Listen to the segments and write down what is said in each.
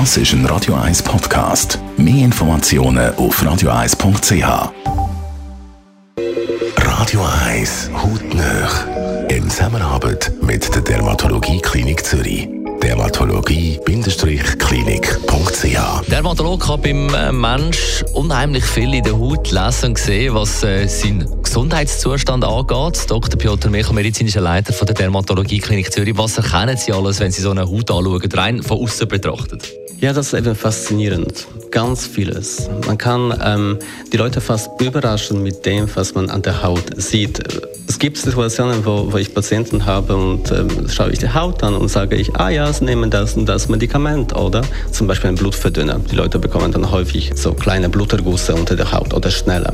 Das ist ein Radio 1 Podcast. Mehr Informationen auf radio1.ch. Radio 1 Hautnöch. In Zusammenarbeit mit der Dermatologie Klinik Zürich. Dermatologie-klinik.ch Dermatolog kann beim äh, Mensch unheimlich viel in der Haut lesen und sehen, was äh, sein Gesundheitszustand angeht. Dr. Piotr Michel, medizinischer Leiter von der Dermatologie Klinik Zürich. Was erkennen Sie alles, wenn Sie so eine Haut anschauen, rein von außen betrachtet? Ja, das ist eben faszinierend. Ganz vieles. Man kann ähm, die Leute fast überraschen mit dem, was man an der Haut sieht. Es gibt Situationen, wo, wo ich Patienten habe und ähm, schaue ich die Haut an und sage ich, ah ja, sie nehmen das und das Medikament oder zum Beispiel ein Blutverdünner. Die Leute bekommen dann häufig so kleine Blutergüsse unter der Haut oder schneller.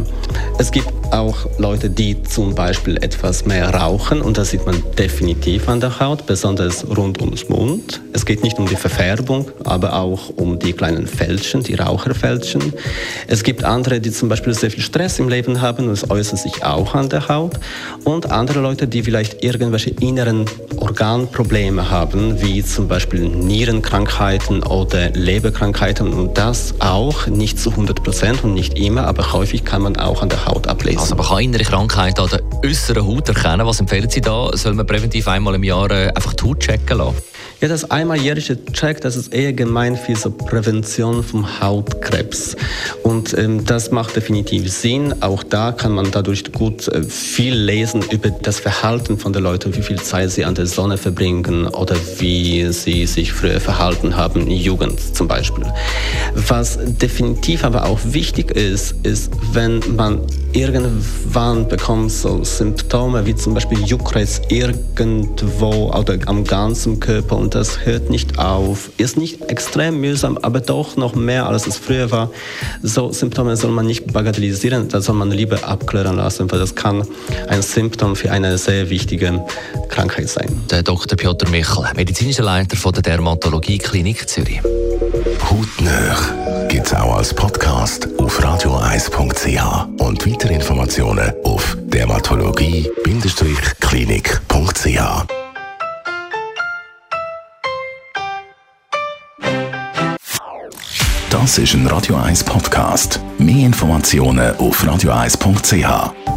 Es gibt auch Leute, die zum Beispiel etwas mehr rauchen und das sieht man definitiv an der Haut, besonders rund ums Mund. Es geht nicht um die Verfärbung, aber auch um die kleinen Fältchen, die Raucherfältchen. Es gibt andere, die zum Beispiel sehr viel Stress im Leben haben und es äußert sich auch an der Haut. Und andere Leute, die vielleicht irgendwelche inneren Organprobleme haben, wie zum Beispiel Nierenkrankheiten oder Leberkrankheiten und das auch nicht zu 100 Prozent und nicht immer, aber häufig kann man auch an der Haut ablesen. Also man kann innere Krankheiten an der äußeren Haut erkennen. Was empfehlen Sie da? Soll man präventiv einmal im Jahr äh, einfach die Haut checken lassen? Ja, das einmaljährige Check, das ist eher gemeint für so Prävention vom Hautkrebs. Und ähm, das macht definitiv Sinn. Auch da kann man dadurch gut äh, viel lesen über das Verhalten von den Leuten, wie viel Zeit sie an der Sonne verbringen oder wie sie sich früher verhalten haben, in Jugend zum Beispiel. Was definitiv aber auch wichtig ist, ist, wenn man irgendwann bekommt so Symptome wie zum Beispiel Juckreiz irgendwo oder am ganzen Körper und das hört nicht auf. Ist nicht extrem mühsam, aber doch noch mehr als es früher war. So Symptome soll man nicht bagatellisieren, das soll man lieber abklären lassen, weil das kann ein Symptom für eine sehr wichtige Krankheit sein. Der Dr. Piotr Michel, medizinischer Leiter von der Dermatologie Klinik Zürich. Hautnöch gibt es auch als Podcast radio1.ch und weitere Informationen auf dermatologie-klinik.ch. Das ist ein Radio 1 Podcast. Mehr Informationen auf radio1.ch.